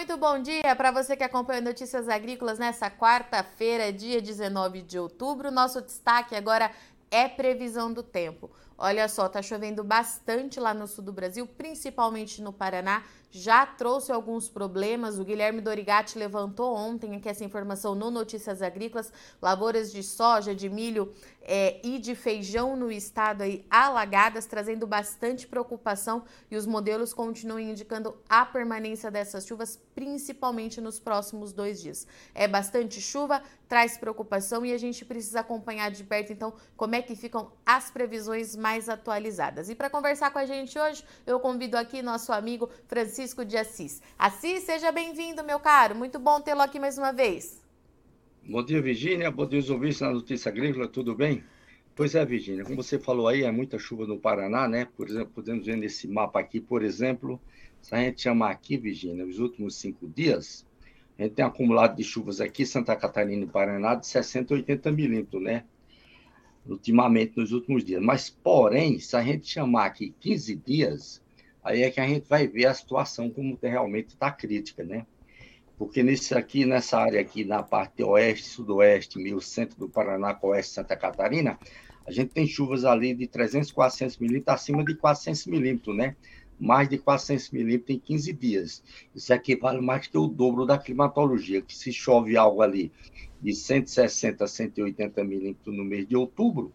Muito bom dia para você que acompanha Notícias Agrícolas nessa quarta-feira, dia 19 de outubro. Nosso destaque agora é previsão do tempo. Olha só, tá chovendo bastante lá no sul do Brasil, principalmente no Paraná. Já trouxe alguns problemas. O Guilherme Dorigatti levantou ontem aqui essa informação no Notícias Agrícolas. Lavouras de soja, de milho é, e de feijão no estado aí alagadas, trazendo bastante preocupação. E os modelos continuam indicando a permanência dessas chuvas, principalmente nos próximos dois dias. É bastante chuva, traz preocupação e a gente precisa acompanhar de perto, então, como é que ficam as previsões mais mais atualizadas. E para conversar com a gente hoje, eu convido aqui nosso amigo Francisco de Assis. Assis, seja bem-vindo, meu caro. Muito bom tê-lo aqui mais uma vez. Bom dia, Virgínia. Bom dia, os ouvintes na Notícia Agrícola. Tudo bem? Pois é, Virgínia. Como você falou aí, é muita chuva no Paraná, né? Por exemplo, podemos ver nesse mapa aqui, por exemplo, se a gente chamar aqui, Virgínia, os últimos cinco dias, a gente tem acumulado de chuvas aqui, Santa Catarina e Paraná, de 60 a 80 milímetros, né? Ultimamente nos últimos dias. Mas, porém, se a gente chamar aqui 15 dias, aí é que a gente vai ver a situação como realmente está crítica, né? Porque nesse aqui, nessa área aqui, na parte oeste, sudoeste, meio centro do Paraná, oeste Santa Catarina, a gente tem chuvas ali de 300, 400 milímetros, acima de 400 milímetros, né? Mais de 400 milímetros em 15 dias. Isso aqui vale mais que o dobro da climatologia, que se chove algo ali de 160 a 180 milímetros no mês de outubro,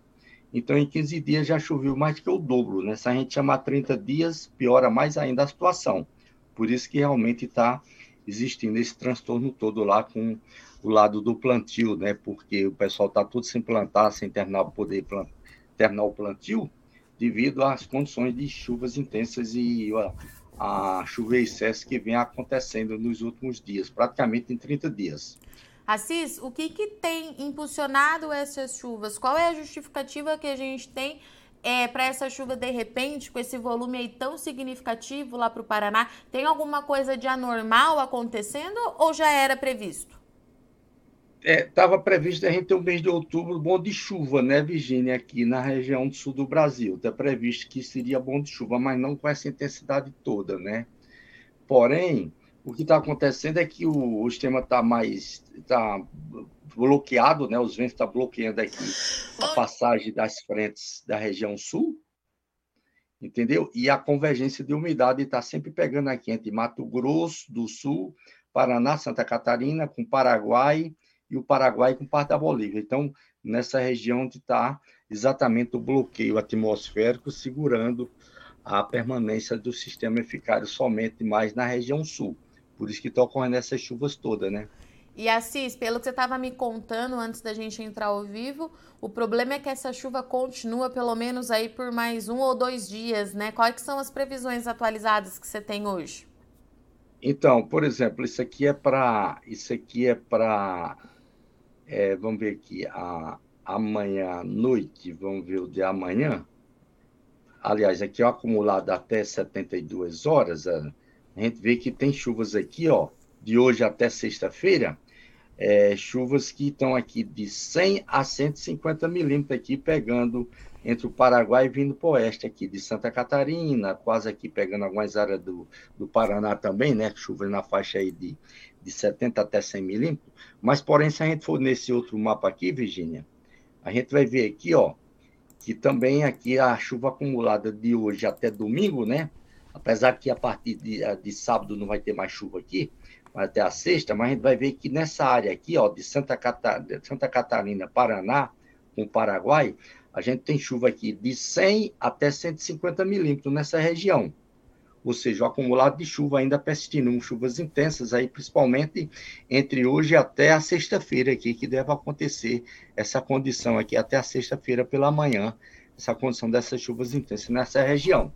então em 15 dias já choveu mais que o dobro, né? Se a gente chamar 30 dias, piora mais ainda a situação. Por isso que realmente está existindo esse transtorno todo lá com o lado do plantio, né? Porque o pessoal está tudo sem plantar, sem terminar, poder plantar, terminar o plantio, devido às condições de chuvas intensas e ó, a chuva excesso que vem acontecendo nos últimos dias, praticamente em 30 dias. Assis, o que, que tem impulsionado essas chuvas? Qual é a justificativa que a gente tem é, para essa chuva de repente, com esse volume aí tão significativo lá para o Paraná? Tem alguma coisa de anormal acontecendo ou já era previsto? Estava é, previsto a gente ter um mês de outubro bom de chuva, né, Virgínia, aqui na região do sul do Brasil. Está previsto que seria bom de chuva, mas não com essa intensidade toda, né? Porém, o que está acontecendo é que o, o sistema está mais tá bloqueado, né? Os ventos estão tá bloqueando aqui a passagem das frentes da região sul, entendeu? E a convergência de umidade está sempre pegando aqui entre Mato Grosso do Sul, Paraná, Santa Catarina, com Paraguai e o Paraguai com parte da Bolívia. Então, nessa região onde está exatamente o bloqueio atmosférico segurando a permanência do sistema eficário somente mais na região sul. Por isso que estão ocorrendo essas chuvas todas, né? E Assis, pelo que você estava me contando antes da gente entrar ao vivo, o problema é que essa chuva continua pelo menos aí por mais um ou dois dias, né? Quais são as previsões atualizadas que você tem hoje? Então, por exemplo, isso aqui é para, isso aqui é para, é, vamos ver aqui, a, amanhã à noite, vamos ver o de amanhã. Aliás, aqui é o acumulado até 72 horas, a gente vê que tem chuvas aqui, ó, de hoje até sexta-feira, é, chuvas que estão aqui de 100 a 150 milímetros aqui, pegando entre o Paraguai e vindo para o oeste aqui, de Santa Catarina, quase aqui pegando algumas áreas do, do Paraná também, né? Chuvas na faixa aí de, de 70 até 100 milímetros. Mas, porém, se a gente for nesse outro mapa aqui, Virgínia, a gente vai ver aqui, ó, que também aqui a chuva acumulada de hoje até domingo, né? Apesar que a partir de, eh, de sábado não vai ter mais chuva aqui, até a sexta, mas a gente vai ver que nessa área aqui, ó, de Santa, Catarina, Santa Catarina, Paraná, com Paraguai, a gente tem chuva aqui de 100 até 150 milímetros nessa região. Ou seja, o acumulado de chuva ainda persistindo, chuvas intensas aí, principalmente entre hoje até a sexta-feira aqui, que deve acontecer essa condição aqui até a sexta-feira pela manhã, essa condição dessas chuvas intensas nessa região.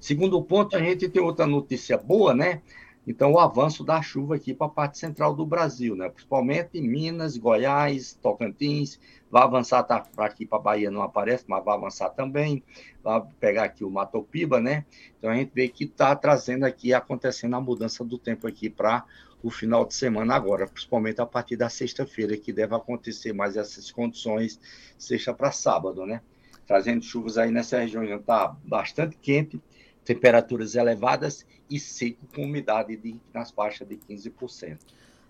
Segundo ponto, a gente tem outra notícia boa, né? Então, o avanço da chuva aqui para a parte central do Brasil, né? Principalmente Minas, Goiás, Tocantins, vai avançar tá, para aqui para a Bahia não aparece, mas vai avançar também, vai pegar aqui o Matopiba, né? Então a gente vê que está trazendo aqui, acontecendo a mudança do tempo aqui para o final de semana agora, principalmente a partir da sexta-feira, que deve acontecer mais essas condições, sexta para sábado, né? trazendo chuvas aí nessa região está bastante quente, temperaturas elevadas e seco com umidade de, nas faixas de 15%.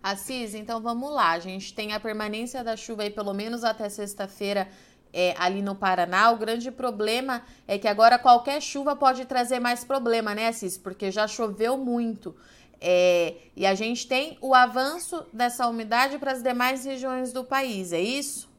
Assis, então vamos lá. A gente tem a permanência da chuva aí pelo menos até sexta-feira é, ali no Paraná. O grande problema é que agora qualquer chuva pode trazer mais problema, né, Assis? Porque já choveu muito. É, e a gente tem o avanço dessa umidade para as demais regiões do país, é isso?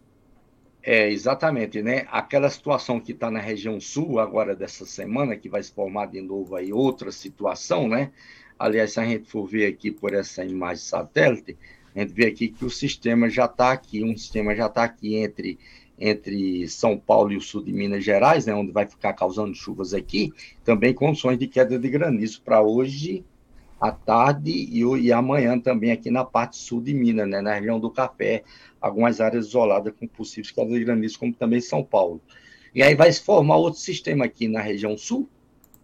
É, exatamente, né? Aquela situação que está na região sul agora dessa semana, que vai se formar de novo aí outra situação, né? Aliás, se a gente for ver aqui por essa imagem satélite, a gente vê aqui que o sistema já está aqui, um sistema já está aqui entre, entre São Paulo e o sul de Minas Gerais, né, onde vai ficar causando chuvas aqui, também condições de queda de granizo para hoje à tarde e, e amanhã também aqui na parte sul de Minas, né, na região do Café, algumas áreas isoladas com possíveis quedas de granizo, como também São Paulo. E aí vai se formar outro sistema aqui na região sul,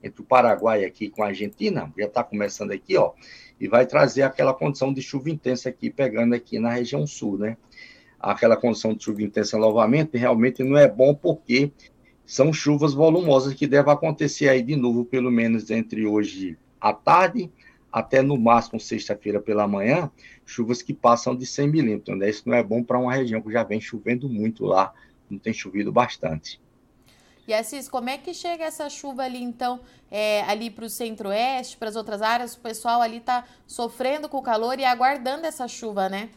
entre o Paraguai aqui com a Argentina, já está começando aqui, ó, e vai trazer aquela condição de chuva intensa aqui, pegando aqui na região sul, né? Aquela condição de chuva intensa novamente realmente não é bom porque são chuvas volumosas que devem acontecer aí de novo, pelo menos entre hoje à tarde até no máximo sexta-feira pela manhã, chuvas que passam de 100 milímetros. Né? Isso não é bom para uma região que já vem chovendo muito lá, não tem chovido bastante. E Assis, como é que chega essa chuva ali, então, é, ali para o centro-oeste, para as outras áreas? O pessoal ali está sofrendo com o calor e aguardando essa chuva, né?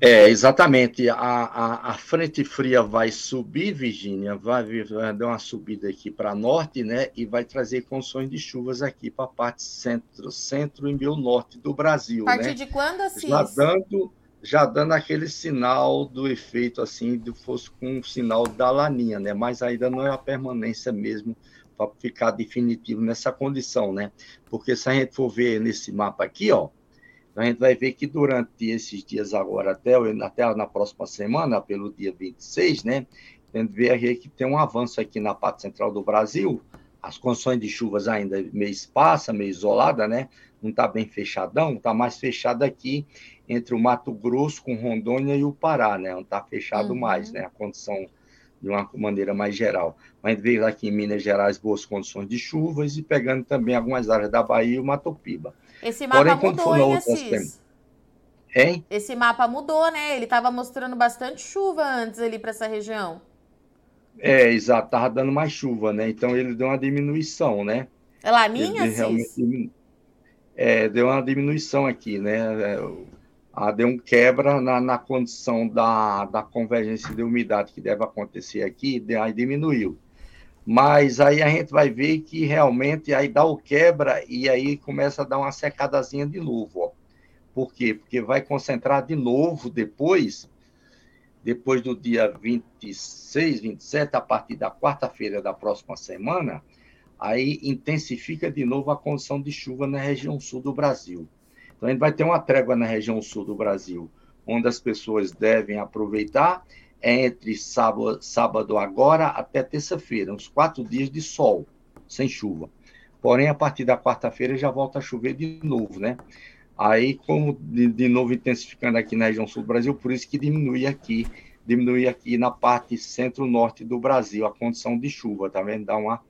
É, exatamente. A, a, a frente fria vai subir, Virgínia, vai, vai dar uma subida aqui para norte, né? E vai trazer condições de chuvas aqui para a parte centro, centro e meio norte do Brasil. A partir né? de quando, Assis? Já dando já dando aquele sinal do efeito assim, de fosse com um sinal da laninha, né? Mas ainda não é a permanência mesmo para ficar definitivo nessa condição, né? Porque se a gente for ver nesse mapa aqui, ó, a gente vai ver que durante esses dias agora, até, até na próxima semana, pelo dia 26, né? A gente vê que tem um avanço aqui na parte central do Brasil, as condições de chuvas ainda meio esparsa, meio isolada, né? Não está bem fechadão, está mais fechado aqui entre o Mato Grosso com Rondônia e o Pará, né? Não está fechado uhum. mais, né? A condição de uma maneira mais geral. Mas veio aqui em Minas Gerais boas condições de chuvas e pegando também algumas áreas da Bahia e o Mato Piba. Esse mapa Porém, mudou, hein, Assis? Hein? Esse mapa mudou, né? Ele estava mostrando bastante chuva antes ali para essa região. É, exato, estava dando mais chuva, né? Então ele deu uma diminuição, né? É Laninha, ele realmente, é, deu uma diminuição aqui, né? Deu um quebra na, na condição da, da convergência de umidade que deve acontecer aqui, aí diminuiu. Mas aí a gente vai ver que realmente aí dá o quebra e aí começa a dar uma secadazinha de novo. Ó. Por quê? Porque vai concentrar de novo depois, depois do dia 26, 27, a partir da quarta-feira da próxima semana, aí intensifica de novo a condição de chuva na região sul do Brasil. Então, a gente vai ter uma trégua na região sul do Brasil, onde as pessoas devem aproveitar é entre sábado, sábado agora até terça-feira, uns quatro dias de sol, sem chuva. Porém, a partir da quarta-feira já volta a chover de novo, né? Aí, como de, de, novo intensificando aqui na região sul do Brasil, por isso que diminui aqui, diminui aqui na parte centro-norte do Brasil a condição de chuva, tá vendo? Dá uma,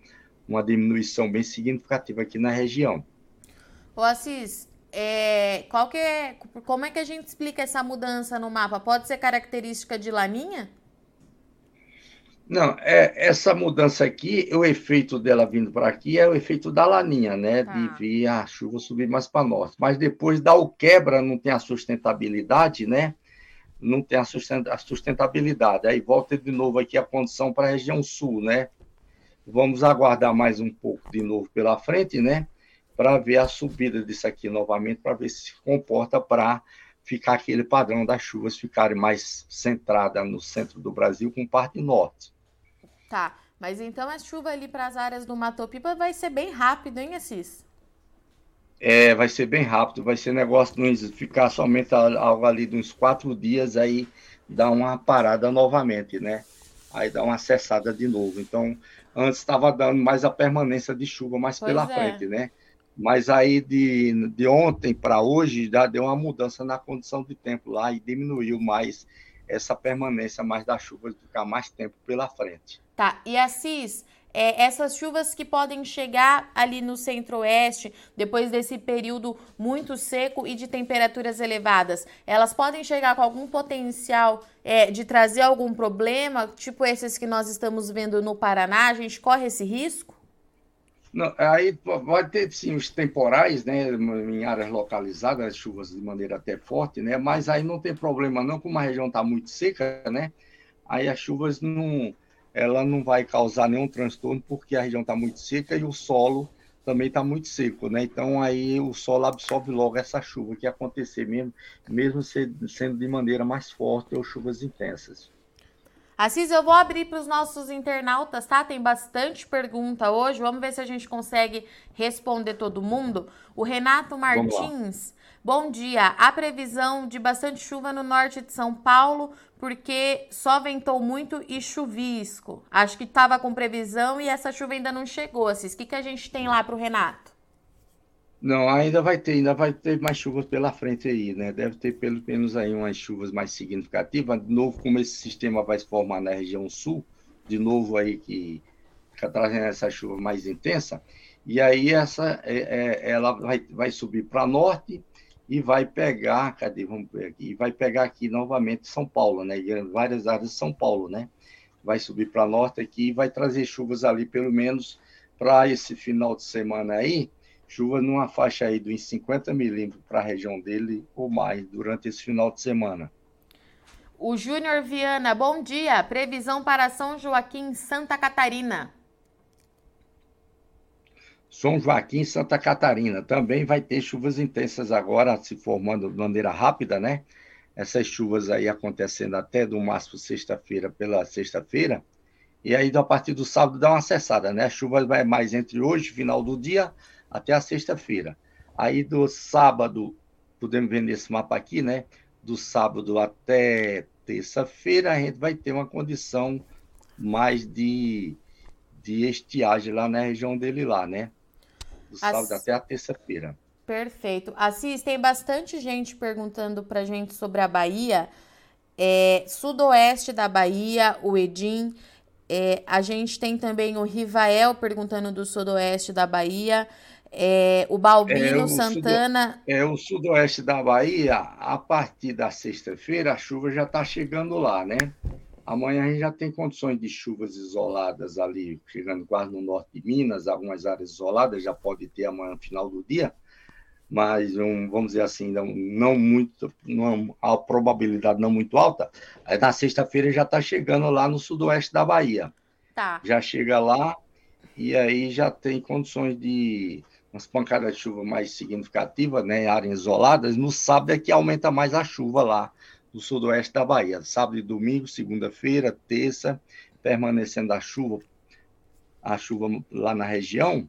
uma diminuição bem significativa aqui na região. Ô Assis, é, qual que é, como é que a gente explica essa mudança no mapa? Pode ser característica de laninha? Não, é, essa mudança aqui, o efeito dela vindo para aqui é o efeito da laninha, né? Tá. De vir a chuva subir mais para norte. Mas depois dá o quebra, não tem a sustentabilidade, né? Não tem a sustentabilidade. Aí volta de novo aqui a condição para a região sul, né? Vamos aguardar mais um pouco de novo pela frente, né? Para ver a subida disso aqui novamente, para ver se comporta para ficar aquele padrão das chuvas ficarem mais centrada no centro do Brasil com parte norte. Tá, mas então a chuva ali para as áreas do Mato Pipa vai ser bem rápido, hein, Assis? É, vai ser bem rápido, vai ser negócio não ficar somente algo ali de uns quatro dias, aí dá uma parada novamente, né? Aí dá uma cessada de novo. Então, antes estava dando mais a permanência de chuva mais pois pela é. frente, né? Mas aí de, de ontem para hoje já deu uma mudança na condição de tempo lá e diminuiu mais essa permanência mais da chuva, ficar mais tempo pela frente. Tá, e Assis, é, essas chuvas que podem chegar ali no centro-oeste, depois desse período muito seco e de temperaturas elevadas, elas podem chegar com algum potencial é, de trazer algum problema, tipo esses que nós estamos vendo no Paraná? A gente corre esse risco? Não, aí pode ter sim os temporais, né, em áreas localizadas, chuvas de maneira até forte, né, mas aí não tem problema não, como a região está muito seca, né, aí as chuvas não, ela não vai causar nenhum transtorno porque a região está muito seca e o solo também está muito seco, né, então aí o solo absorve logo essa chuva que acontecer mesmo, mesmo sendo de maneira mais forte ou chuvas intensas. Assis, eu vou abrir para os nossos internautas, tá? Tem bastante pergunta hoje. Vamos ver se a gente consegue responder todo mundo. O Renato Martins, bom dia. Há previsão de bastante chuva no norte de São Paulo, porque só ventou muito e chuvisco. Acho que estava com previsão e essa chuva ainda não chegou, Assis. O que, que a gente tem lá para o Renato? Não, ainda vai ter, ainda vai ter mais chuvas pela frente aí, né? Deve ter pelo menos aí umas chuvas mais significativas. De novo, como esse sistema vai se formar na região sul, de novo aí que fica trazendo essa chuva mais intensa, e aí essa é, é, ela vai, vai subir para norte e vai pegar, cadê? Vamos ver aqui, vai pegar aqui novamente São Paulo, né? Várias áreas de São Paulo, né? Vai subir para norte aqui e vai trazer chuvas ali, pelo menos para esse final de semana aí chuva numa faixa aí de uns 50 milímetros para a região dele ou mais durante esse final de semana. O Júnior Viana, bom dia. Previsão para São Joaquim, Santa Catarina. São Joaquim, Santa Catarina. Também vai ter chuvas intensas agora, se formando de maneira rápida, né? Essas chuvas aí acontecendo até do máximo sexta-feira pela sexta-feira. E aí, a partir do sábado, dá uma cessada, né? A chuva vai mais entre hoje, final do dia, até a sexta-feira. Aí do sábado, podemos ver nesse mapa aqui, né? Do sábado até terça-feira, a gente vai ter uma condição mais de, de estiagem lá na região dele lá, né? Do sábado até a terça-feira. Perfeito. Assis, tem bastante gente perguntando para gente sobre a Bahia. É, sudoeste da Bahia, o Edim. É, a gente tem também o Rivael perguntando do sudoeste da Bahia. É, o Balbino é, o Santana. Sudo, é o sudoeste da Bahia, a partir da sexta-feira, a chuva já está chegando lá, né? Amanhã a gente já tem condições de chuvas isoladas ali, chegando quase no norte de Minas, algumas áreas isoladas, já pode ter amanhã no final do dia, mas um, vamos dizer assim, não, não muito, não, a probabilidade não muito alta. Aí na sexta-feira já está chegando lá no sudoeste da Bahia. Tá. Já chega lá e aí já tem condições de umas pancadas de chuva mais significativas, né, em áreas isoladas, no sábado é que aumenta mais a chuva lá no sudoeste da Bahia. Sábado e domingo, segunda-feira, terça, permanecendo a chuva, a chuva lá na região,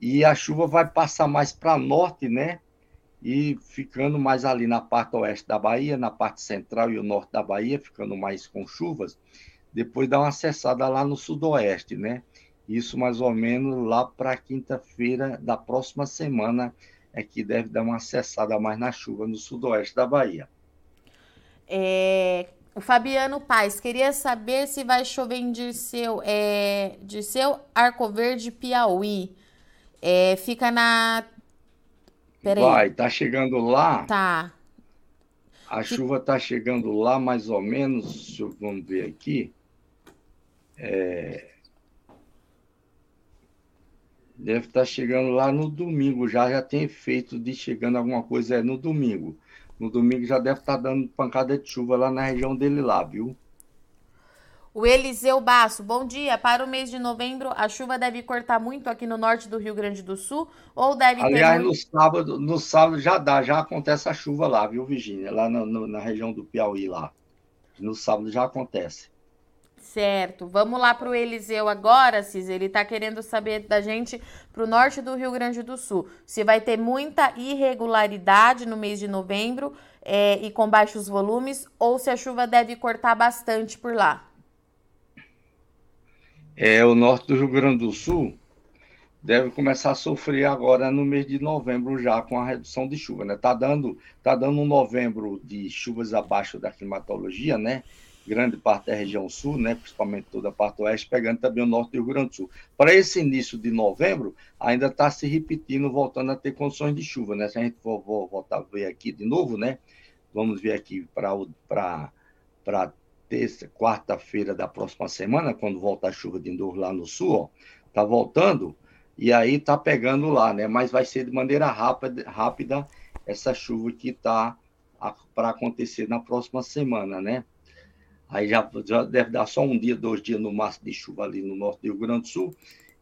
e a chuva vai passar mais para norte, né? E ficando mais ali na parte oeste da Bahia, na parte central e o norte da Bahia, ficando mais com chuvas. Depois dá uma cessada lá no sudoeste, né? Isso mais ou menos lá para quinta-feira da próxima semana é que deve dar uma cessada mais na chuva no sudoeste da Bahia. É, o Fabiano Paz queria saber se vai chover em Dirceu, é, Dirceu Arco Verde, Piauí. É, fica na. Peraí. Vai, tá chegando lá. Tá. A chuva tá chegando lá mais ou menos, vamos ver aqui. É, Deve estar chegando lá no domingo, já já tem efeito de chegando alguma coisa é no domingo. No domingo já deve estar dando pancada de chuva lá na região dele lá, viu? O Eliseu Basso, bom dia. Para o mês de novembro, a chuva deve cortar muito aqui no norte do Rio Grande do Sul ou deve Aliás, ter... no sábado, no sábado já dá, já acontece a chuva lá, viu, Virginia? Lá no, no, na região do Piauí lá. No sábado já acontece. Certo. Vamos lá para o Eliseu agora, Cis. Ele está querendo saber da gente para o norte do Rio Grande do Sul. Se vai ter muita irregularidade no mês de novembro é, e com baixos volumes, ou se a chuva deve cortar bastante por lá. É, o norte do Rio Grande do Sul deve começar a sofrer agora no mês de novembro já com a redução de chuva, né? Tá dando, tá dando um novembro de chuvas abaixo da climatologia, né? Grande parte da região sul, né, principalmente toda a parte oeste, pegando também o norte do Rio Grande do Sul. Para esse início de novembro, ainda está se repetindo, voltando a ter condições de chuva, né? Se a gente for, for voltar a ver aqui de novo, né? Vamos ver aqui para terça, quarta-feira da próxima semana, quando volta a chuva de novo lá no sul, ó, tá voltando, e aí tá pegando lá, né? Mas vai ser de maneira rápida, rápida essa chuva que está para acontecer na próxima semana, né? Aí já, já, deve dar só um dia, dois dias no máximo de chuva ali no norte do Rio Grande do Sul,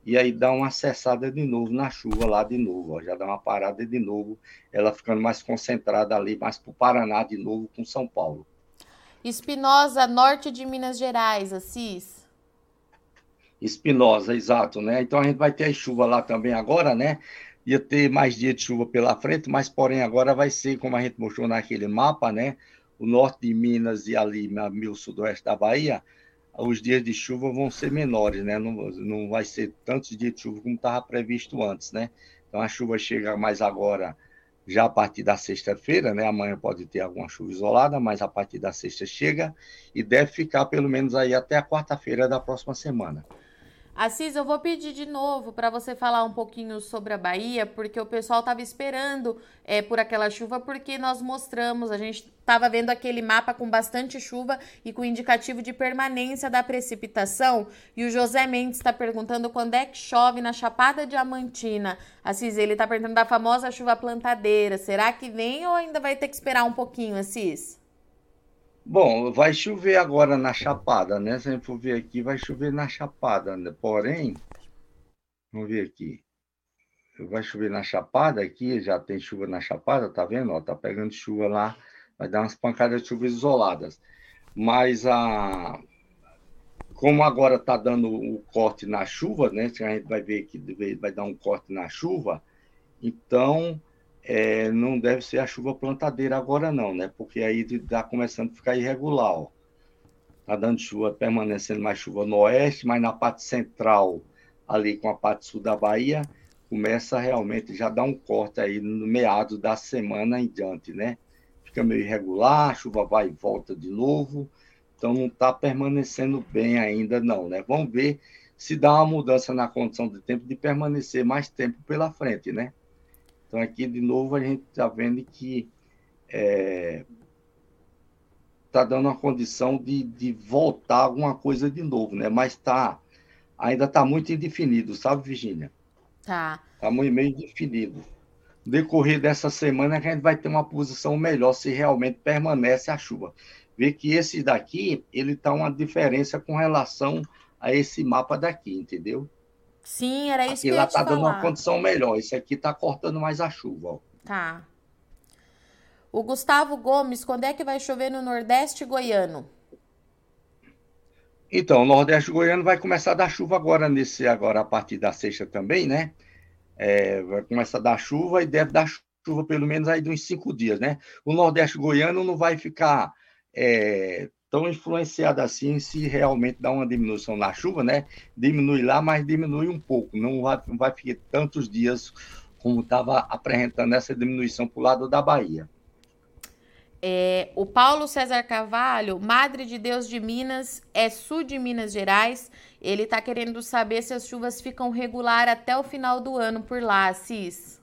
e aí dá uma cessada de novo na chuva lá de novo, ó, já dá uma parada de novo, ela ficando mais concentrada ali, mais para o Paraná de novo com São Paulo. Espinosa, norte de Minas Gerais, Assis. Espinosa, exato, né? Então a gente vai ter a chuva lá também agora, né? Ia ter mais dia de chuva pela frente, mas porém agora vai ser, como a gente mostrou naquele mapa, né? O norte de Minas e ali no sudoeste da Bahia, os dias de chuva vão ser menores, né? Não, não vai ser tantos dias de chuva como estava previsto antes, né? Então a chuva chega mais agora já a partir da sexta-feira, né? Amanhã pode ter alguma chuva isolada, mas a partir da sexta chega e deve ficar pelo menos aí até a quarta-feira da próxima semana. Assis, eu vou pedir de novo para você falar um pouquinho sobre a Bahia, porque o pessoal estava esperando é, por aquela chuva, porque nós mostramos, a gente estava vendo aquele mapa com bastante chuva e com indicativo de permanência da precipitação. E o José Mendes está perguntando quando é que chove na Chapada Diamantina. Assis, ele está perguntando da famosa chuva plantadeira. Será que vem ou ainda vai ter que esperar um pouquinho, Assis? Bom, vai chover agora na Chapada, né? Se a gente for ver aqui, vai chover na Chapada, né? Porém, vamos ver aqui. Vai chover na Chapada aqui, já tem chuva na Chapada, tá vendo? Ó, tá pegando chuva lá, vai dar umas pancadas de chuva isoladas. Mas a como agora está dando o corte na chuva, né? A gente vai ver que vai dar um corte na chuva, então é, não deve ser a chuva plantadeira agora não, né? Porque aí está começando a ficar irregular, ó. Tá dando chuva, permanecendo mais chuva no oeste, mas na parte central, ali com a parte sul da Bahia, começa realmente já dar um corte aí no meado da semana em diante, né? Fica meio irregular, a chuva vai e volta de novo, então não está permanecendo bem ainda não, né? Vamos ver se dá uma mudança na condição de tempo de permanecer mais tempo pela frente, né? Então, aqui, de novo, a gente está vendo que está é, tá dando uma condição de, de voltar alguma coisa de novo, né? Mas tá, ainda está muito indefinido, sabe, Virginia? Tá. Está muito meio indefinido. No decorrer dessa semana, a gente vai ter uma posição melhor se realmente permanece a chuva. Vê que esse daqui, ele está uma diferença com relação a esse mapa daqui, entendeu? Sim, era isso aqui que eu lá tá dando uma condição melhor. Esse aqui tá cortando mais a chuva, ó. Tá. O Gustavo Gomes, quando é que vai chover no Nordeste goiano? Então, o Nordeste goiano vai começar a dar chuva agora, nesse, agora a partir da sexta também, né? É, vai começar a dar chuva e deve dar chuva pelo menos aí de uns cinco dias, né? O Nordeste goiano não vai ficar é, tão influenciado assim se realmente dá uma diminuição na chuva, né? Diminui lá, mas diminui um pouco. Não vai, não vai ficar tantos dias como estava apresentando essa diminuição para o lado da Bahia. É, o Paulo César Carvalho, Madre de Deus de Minas, é sul de Minas Gerais. Ele está querendo saber se as chuvas ficam regular até o final do ano por lá, Assis.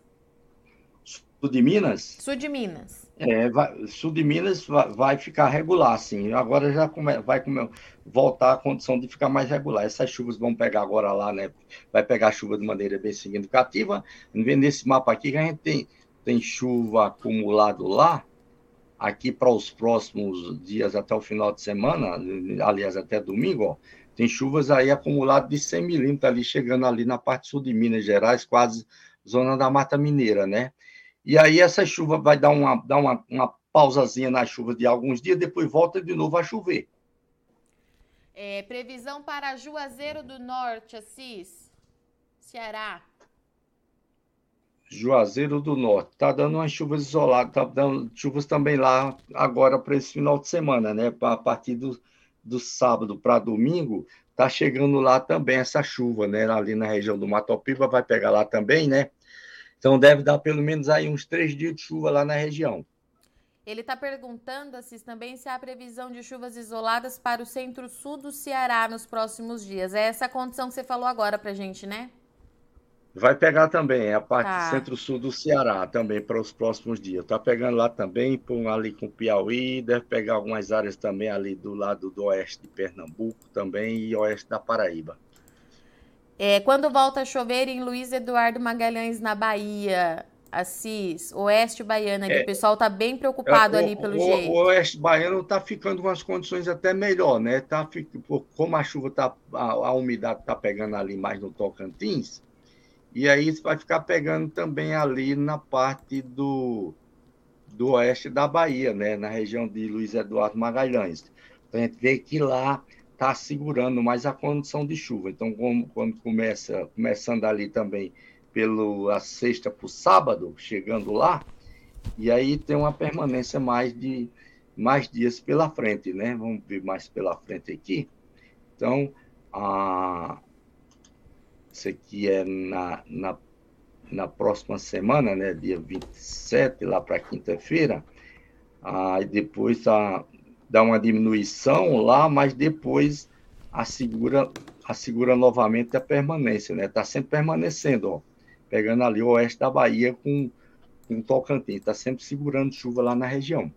Sul de Minas? Sul de Minas. É, vai, sul de Minas vai, vai, ficar regular, sim. Agora já come, vai come, voltar a condição de ficar mais regular. Essas chuvas vão pegar agora lá, né? Vai pegar chuva de maneira bem significativa. Nesse mapa aqui que a gente tem, tem chuva acumulado lá, aqui para os próximos dias até o final de semana, aliás, até domingo, ó, tem chuvas aí acumuladas de 100 milímetros ali, chegando ali na parte sul de Minas Gerais, quase zona da Mata Mineira, né? E aí essa chuva vai dar uma, dar uma, uma pausazinha na chuva de alguns dias, depois volta de novo a chover. É, previsão para Juazeiro do Norte, Assis. Ceará. Juazeiro do Norte. Está dando umas chuvas isoladas, está dando chuvas também lá agora para esse final de semana, né? A partir do, do sábado para domingo, está chegando lá também essa chuva, né? Ali na região do Matopiba, vai pegar lá também, né? Então deve dar pelo menos aí uns três dias de chuva lá na região. Ele está perguntando, Assis, também se há previsão de chuvas isoladas para o centro-sul do Ceará nos próximos dias. É essa condição que você falou agora para gente, né? Vai pegar também a parte tá. centro-sul do Ceará também para os próximos dias. Está pegando lá também, por ali com Piauí, deve pegar algumas áreas também ali do lado do oeste de Pernambuco também e oeste da Paraíba. É, quando volta a chover em Luiz Eduardo Magalhães, na Bahia, Assis, Oeste Baiana, é, o pessoal está bem preocupado é, ali pelo o, jeito. O Oeste Baiano está ficando com as condições até melhor, né? Tá, como a chuva tá, a, a umidade está pegando ali mais no Tocantins, e aí vai ficar pegando também ali na parte do, do oeste da Bahia, né? Na região de Luiz Eduardo Magalhães. Então a gente vê que lá está segurando mais a condição de chuva. Então, como, quando começa, começando ali também pela sexta para o sábado, chegando lá, e aí tem uma permanência mais de mais dias pela frente, né? Vamos ver mais pela frente aqui. Então, a, isso aqui é na, na, na próxima semana, né? Dia 27, lá para quinta-feira. Aí depois a, dá uma diminuição lá, mas depois assegura, assegura novamente a permanência, né? Está sempre permanecendo, ó pegando ali o oeste da Bahia com, com Tocantins. Está sempre segurando chuva lá na região.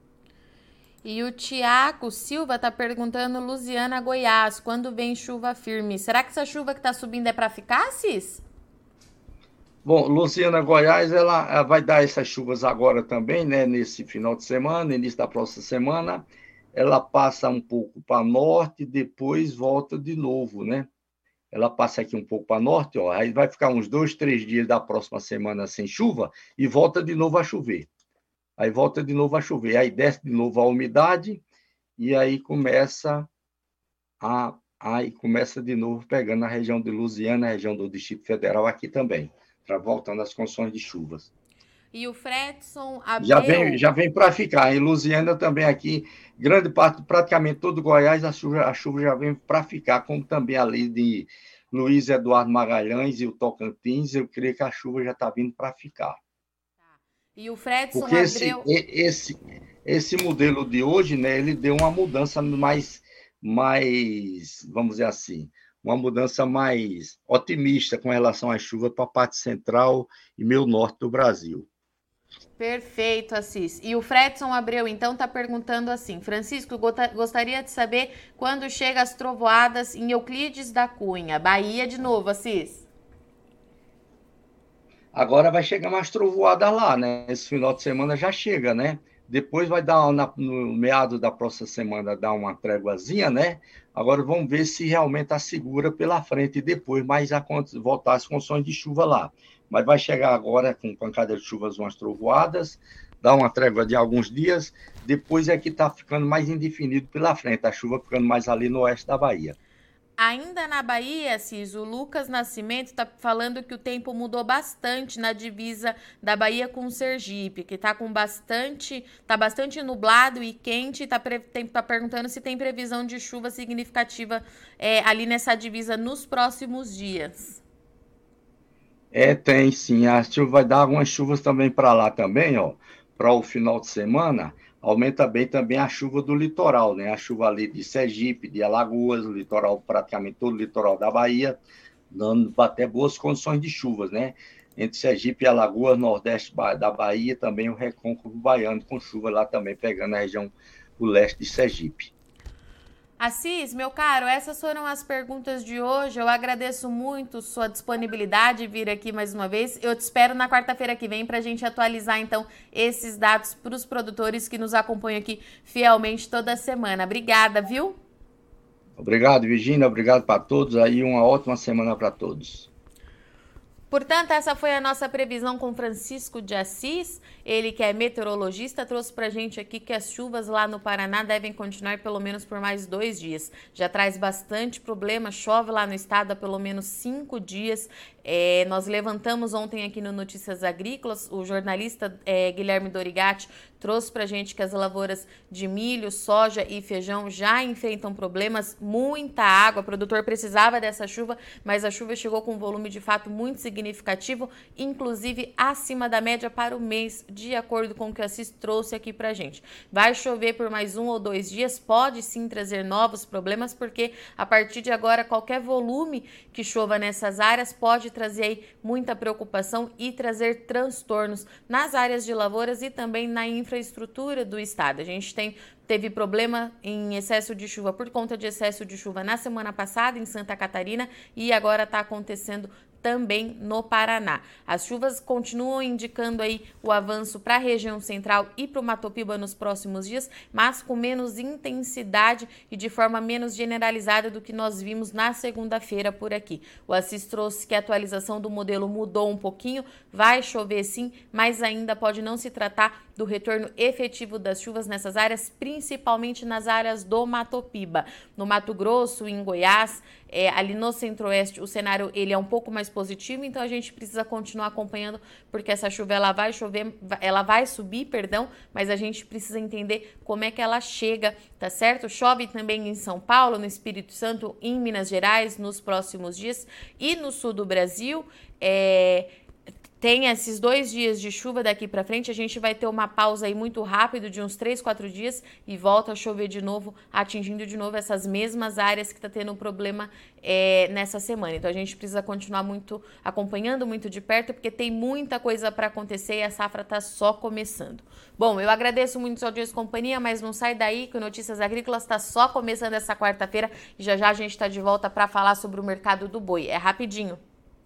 E o Tiago Silva está perguntando, Luziana, Goiás, quando vem chuva firme? Será que essa chuva que está subindo é para ficar, Cis? Bom, Luciana, Goiás, ela vai dar essas chuvas agora também, né? Nesse final de semana, início da próxima semana. Ela passa um pouco para norte, depois volta de novo, né? ela passa aqui um pouco para norte, ó, aí vai ficar uns dois, três dias da próxima semana sem chuva e volta de novo a chover. Aí volta de novo a chover, aí desce de novo a umidade e aí começa a aí começa de novo pegando a região de Lusiana, a região do Distrito Federal aqui também, para voltando às condições de chuvas. E o Fredson Abreu... Já vem, já vem para ficar. Em Lusiana também aqui, grande parte, praticamente todo Goiás, a chuva, a chuva já vem para ficar, como também ali de Luiz Eduardo Magalhães e o Tocantins, eu creio que a chuva já está vindo para ficar. E o Fredson Porque Abreu... Esse, esse, esse modelo de hoje, né, ele deu uma mudança mais, mais, vamos dizer assim, uma mudança mais otimista com relação à chuva para a parte central e meio norte do Brasil. Perfeito, Assis. E o Fredson Abreu, então, está perguntando assim: Francisco, gostaria de saber quando chega as trovoadas em Euclides da Cunha, Bahia de novo, Assis. Agora vai chegar mais trovoada lá, né? Esse final de semana já chega, né? Depois vai dar, no meado da próxima semana, dar uma tréguazinha, né? Agora vamos ver se realmente está segura pela frente e depois mais voltar as condições de chuva lá mas vai chegar agora com pancada de chuvas, umas trovoadas, dá uma trégua de alguns dias, depois é que está ficando mais indefinido pela frente, a chuva ficando mais ali no oeste da Bahia. Ainda na Bahia, Cis, o Lucas Nascimento está falando que o tempo mudou bastante na divisa da Bahia com Sergipe, que está com bastante, tá bastante nublado e quente, está tá perguntando se tem previsão de chuva significativa é, ali nessa divisa nos próximos dias. É, tem sim. A chuva vai dar algumas chuvas também para lá também, ó, para o final de semana. Aumenta bem também a chuva do litoral, né? A chuva ali de Sergipe, de Alagoas, o litoral, praticamente todo o litoral da Bahia, dando até boas condições de chuvas, né? Entre Sergipe e Alagoas, nordeste da Bahia, também o recôncavo baiano com chuva lá também, pegando a região do leste de Sergipe. Assis, meu caro, essas foram as perguntas de hoje. Eu agradeço muito sua disponibilidade de vir aqui mais uma vez. Eu te espero na quarta-feira que vem para a gente atualizar então esses dados para os produtores que nos acompanham aqui fielmente toda semana. Obrigada, viu? Obrigado, Virginia. Obrigado para todos. Aí uma ótima semana para todos. Portanto, essa foi a nossa previsão com Francisco de Assis. Ele que é meteorologista, trouxe para gente aqui que as chuvas lá no Paraná devem continuar pelo menos por mais dois dias. Já traz bastante problema, chove lá no estado há pelo menos cinco dias. É, nós levantamos ontem aqui no Notícias Agrícolas, o jornalista é, Guilherme Dorigatti trouxe para gente que as lavouras de milho, soja e feijão já enfrentam problemas, muita água, o produtor precisava dessa chuva, mas a chuva chegou com um volume de fato muito significativo inclusive acima da média para o mês, de acordo com o que a CIS trouxe aqui para gente. Vai chover por mais um ou dois dias, pode sim trazer novos problemas, porque a partir de agora qualquer volume que chova nessas áreas pode trazer aí muita preocupação e trazer transtornos nas áreas de lavouras e também na infraestrutura do estado. A gente tem teve problema em excesso de chuva por conta de excesso de chuva na semana passada em Santa Catarina e agora está acontecendo também no Paraná. As chuvas continuam indicando aí o avanço para a região central e para o Matopiba nos próximos dias, mas com menos intensidade e de forma menos generalizada do que nós vimos na segunda-feira por aqui. O Assis trouxe que a atualização do modelo mudou um pouquinho, vai chover sim, mas ainda pode não se tratar do retorno efetivo das chuvas nessas áreas, principalmente nas áreas do Matopiba. No Mato Grosso, em Goiás, é, ali no centro-oeste, o cenário ele é um pouco mais positivo, então a gente precisa continuar acompanhando, porque essa chuva ela vai chover, ela vai subir, perdão, mas a gente precisa entender como é que ela chega, tá certo? Chove também em São Paulo, no Espírito Santo, em Minas Gerais, nos próximos dias, e no sul do Brasil. É, tem esses dois dias de chuva daqui para frente, a gente vai ter uma pausa aí muito rápido de uns 3, 4 dias e volta a chover de novo, atingindo de novo essas mesmas áreas que está tendo problema é, nessa semana. Então a gente precisa continuar muito acompanhando muito de perto, porque tem muita coisa para acontecer e a safra está só começando. Bom, eu agradeço muito sua audiência e companhia, mas não sai daí que o Notícias Agrícolas está só começando essa quarta-feira e já já a gente está de volta para falar sobre o mercado do boi. É rapidinho.